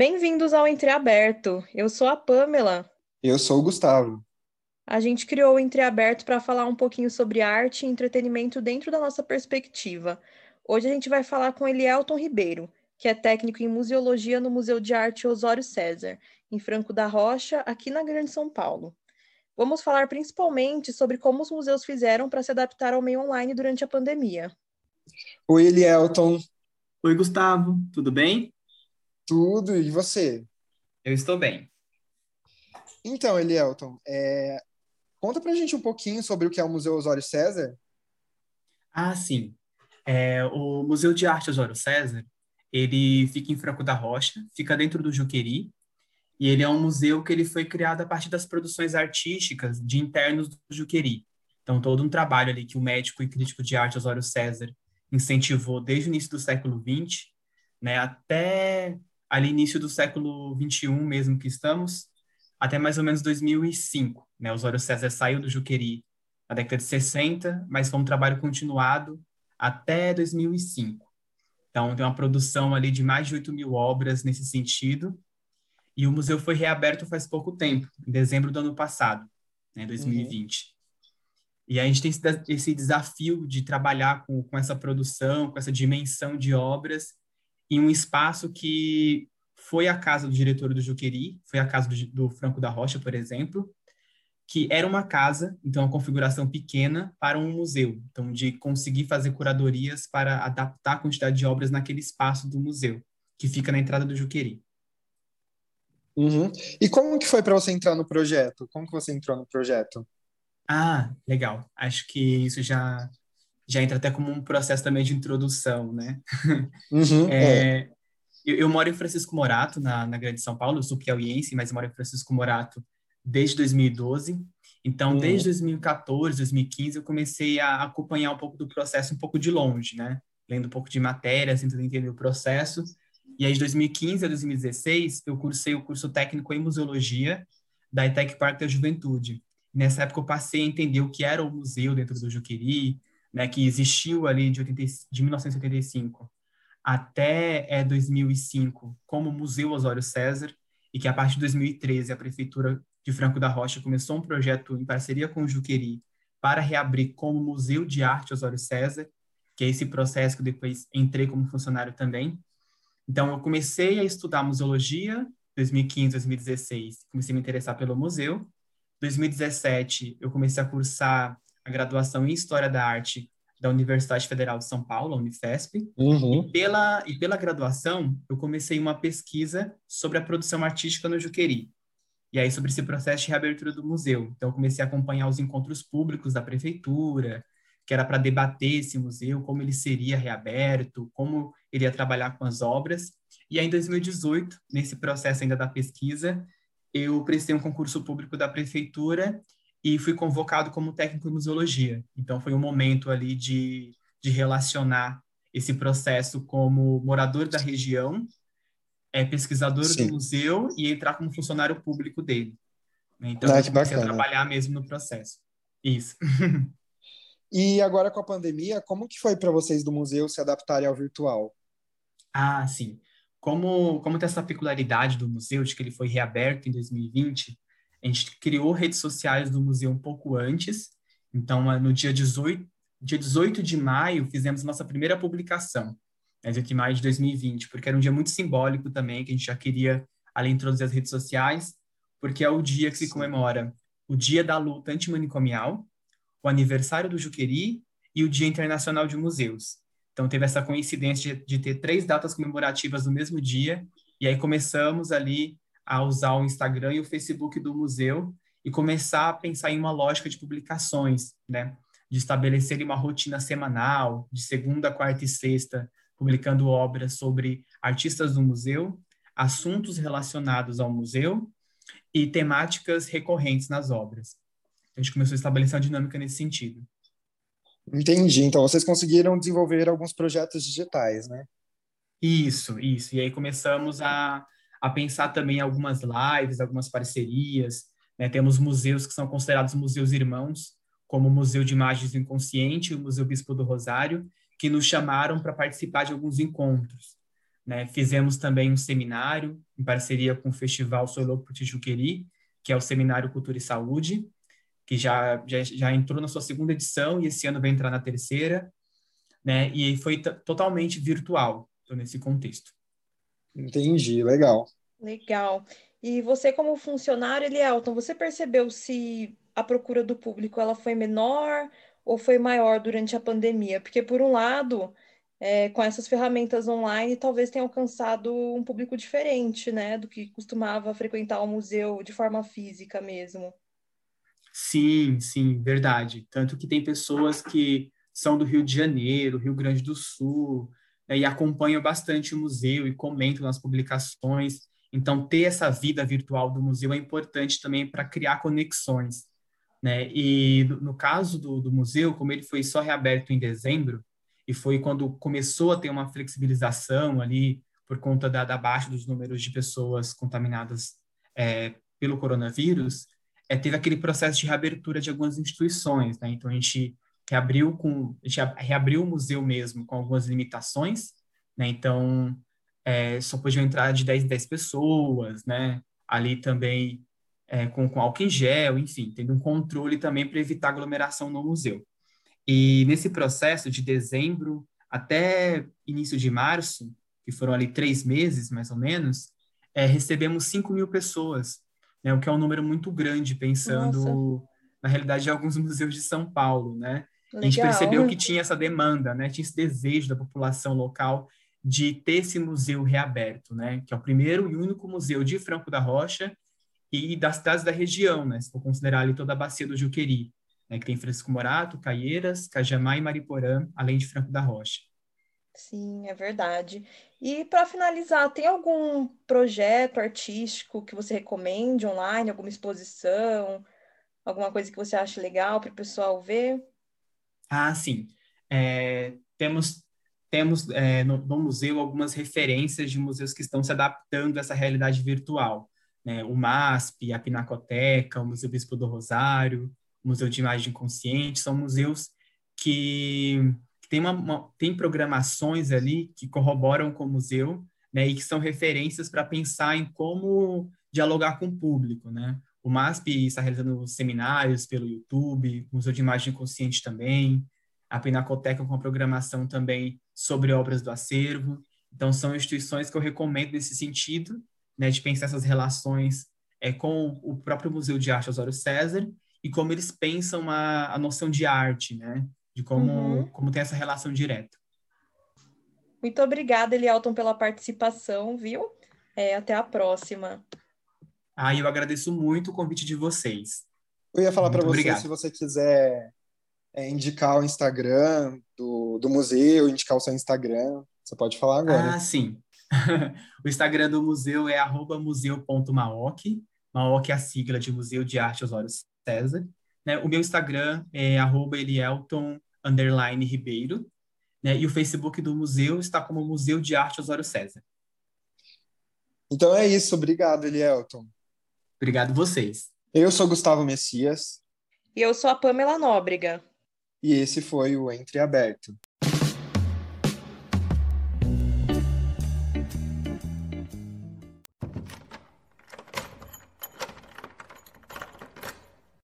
Bem-vindos ao Entreaberto. Eu sou a Pamela. Eu sou o Gustavo. A gente criou o Entreaberto para falar um pouquinho sobre arte e entretenimento dentro da nossa perspectiva. Hoje a gente vai falar com Elielton Ribeiro, que é técnico em museologia no Museu de Arte Osório César, em Franco da Rocha, aqui na Grande São Paulo. Vamos falar principalmente sobre como os museus fizeram para se adaptar ao meio online durante a pandemia. Oi, Elielton. Oi, Gustavo. Tudo bem? Tudo, e você? Eu estou bem. Então, Elielton, é... conta pra gente um pouquinho sobre o que é o Museu Osório César. Ah, sim. É, o Museu de Arte Osório César, ele fica em Franco da Rocha, fica dentro do Juqueri, e ele é um museu que ele foi criado a partir das produções artísticas de internos do Juqueri. Então, todo um trabalho ali que o médico e crítico de arte Osório César incentivou desde o início do século XX, né, até ali início do século 21 mesmo que estamos, até mais ou menos 2005. Né? Osório César saiu do Juqueri na década de 60, mas foi um trabalho continuado até 2005. Então, tem uma produção ali de mais de 8 mil obras nesse sentido, e o museu foi reaberto faz pouco tempo, em dezembro do ano passado, né, 2020. Uhum. E a gente tem esse desafio de trabalhar com, com essa produção, com essa dimensão de obras, em um espaço que foi a casa do diretor do Juqueri, foi a casa do, do Franco da Rocha, por exemplo, que era uma casa, então uma configuração pequena para um museu, então de conseguir fazer curadorias para adaptar a quantidade de obras naquele espaço do museu, que fica na entrada do Juqueri. Uhum. E como que foi para você entrar no projeto? Como que você entrou no projeto? Ah, legal. Acho que isso já já entra até como um processo também de introdução, né? Uhum, é, é. Eu, eu, moro em Francisco Morato, na, na Grande São Paulo, eu sou piauiense, mas moro em Francisco Morato desde 2012. Então, uhum. desde 2014, 2015, eu comecei a acompanhar um pouco do processo um pouco de longe, né? Lendo um pouco de matérias, tentando entender o processo. E aí, de 2015 a 2016, eu cursei o curso técnico em museologia da ETEC Parque da Juventude. Nessa época, eu passei a entender o que era o museu dentro do Juqueri, né, que existiu ali de, 80, de 1985 até é, 2005 como Museu Osório César, e que a partir de 2013 a Prefeitura de Franco da Rocha começou um projeto em parceria com o Juqueri para reabrir como Museu de Arte Osório César, que é esse processo que depois entrei como funcionário também. Então, eu comecei a estudar museologia 2015, 2016, comecei a me interessar pelo museu. 2017, eu comecei a cursar a graduação em História da Arte da Universidade Federal de São Paulo, a Unifesp. Uhum. E, pela, e pela graduação, eu comecei uma pesquisa sobre a produção artística no Juqueri. E aí, sobre esse processo de reabertura do museu. Então, eu comecei a acompanhar os encontros públicos da prefeitura, que era para debater esse museu, como ele seria reaberto, como ele ia trabalhar com as obras. E aí, em 2018, nesse processo ainda da pesquisa, eu prestei um concurso público da prefeitura e fui convocado como técnico em museologia. Então foi um momento ali de, de relacionar esse processo como morador da região, é pesquisador Sim. do museu e entrar como funcionário público dele. Então, ah, comecei a trabalhar mesmo no processo. Isso. e agora com a pandemia, como que foi para vocês do museu se adaptarem ao virtual? Ah, sim. Como, como tem essa peculiaridade do museu, de que ele foi reaberto em 2020, a gente criou redes sociais do museu um pouco antes. Então, no dia 18, dia 18 de maio, fizemos nossa primeira publicação, né, 18 de maio de 2020, porque era um dia muito simbólico também, que a gente já queria, além de introduzir as redes sociais, porque é o dia que se comemora o Dia da Luta Antimanicomial, o aniversário do Juqueri e o Dia Internacional de Museus. Então, teve essa coincidência de, de ter três datas comemorativas no mesmo dia, e aí começamos ali a usar o Instagram e o Facebook do museu e começar a pensar em uma lógica de publicações, né? De estabelecer uma rotina semanal, de segunda, quarta e sexta, publicando obras sobre artistas do museu, assuntos relacionados ao museu e temáticas recorrentes nas obras. A gente começou a estabelecer uma dinâmica nesse sentido. Entendi. Então, vocês conseguiram desenvolver alguns projetos digitais, né? Isso, isso. E aí começamos a a pensar também algumas lives, algumas parcerias. Né? Temos museus que são considerados museus irmãos, como o Museu de Imagens do Inconsciente e o Museu Bispo do Rosário, que nos chamaram para participar de alguns encontros. Né? Fizemos também um seminário em parceria com o Festival por Tijuqueri, que é o Seminário Cultura e Saúde, que já, já, já entrou na sua segunda edição e esse ano vai entrar na terceira, né? E foi totalmente virtual, nesse contexto. Entendi, legal. Legal. E você como funcionário, Elielton, você percebeu se a procura do público ela foi menor ou foi maior durante a pandemia? Porque, por um lado, é, com essas ferramentas online, talvez tenha alcançado um público diferente, né, do que costumava frequentar o museu de forma física mesmo. Sim, sim, verdade. Tanto que tem pessoas que são do Rio de Janeiro, Rio Grande do Sul, e acompanham bastante o museu e comentam nas publicações. Então, ter essa vida virtual do museu é importante também para criar conexões. Né? E no caso do, do museu, como ele foi só reaberto em dezembro, e foi quando começou a ter uma flexibilização ali por conta da, da baixa dos números de pessoas contaminadas é, pelo coronavírus, é, teve aquele processo de reabertura de algumas instituições, né? Então a gente reabriu com a gente reabriu o museu mesmo com algumas limitações, né? Então é, só podiam entrar de 10 em 10 pessoas, né? Ali também é, com, com álcool em gel, enfim, tendo um controle também para evitar aglomeração no museu. E nesse processo de dezembro até início de março, que foram ali três meses mais ou menos, é, recebemos 5 mil pessoas né, o que é um número muito grande, pensando Nossa. na realidade de alguns museus de São Paulo, né? Legal. A gente percebeu que tinha essa demanda, né? Tinha esse desejo da população local de ter esse museu reaberto, né? Que é o primeiro e único museu de Franco da Rocha e das cidades da região, né? Se for considerar ali toda a bacia do Juqueri, né? Que tem Francisco Morato, Caieiras, Cajamá e Mariporã, além de Franco da Rocha. Sim, é verdade. E para finalizar, tem algum projeto artístico que você recomende online, alguma exposição, alguma coisa que você acha legal para o pessoal ver? Ah, sim. É, temos temos é, no, no, museu algumas referências de museus que estão se adaptando a essa realidade virtual. Né? O MASP, a Pinacoteca, o Museu Bispo do Rosário, o Museu de Imagem Consciente, são museus que tem, uma, uma, tem programações ali que corroboram com o museu, né, e que são referências para pensar em como dialogar com o público, né? O MASP está realizando seminários pelo YouTube, o Museu de Imagem Consciente também, a Pinacoteca com a programação também sobre obras do acervo. Então, são instituições que eu recomendo nesse sentido, né, de pensar essas relações é, com o próprio Museu de Arte Osório César e como eles pensam a, a noção de arte, né? de como, uhum. como tem essa relação direta. Muito obrigada, Elielton, pela participação, viu? É, até a próxima. Ah, eu agradeço muito o convite de vocês. Eu ia falar para você, obrigado. se você quiser é, indicar o Instagram do, do museu, indicar o seu Instagram, você pode falar agora. Ah, sim. o Instagram do museu é museu.maok. Maok é a sigla de Museu de Arte Osório César. Né? O meu Instagram é Elielton underline Ribeiro, né? E o Facebook do museu está como Museu de Arte Osório César. Então é isso, obrigado, Elielton. Obrigado vocês. Eu sou Gustavo Messias. E eu sou a Pamela Nóbrega. E esse foi o Entre Aberto.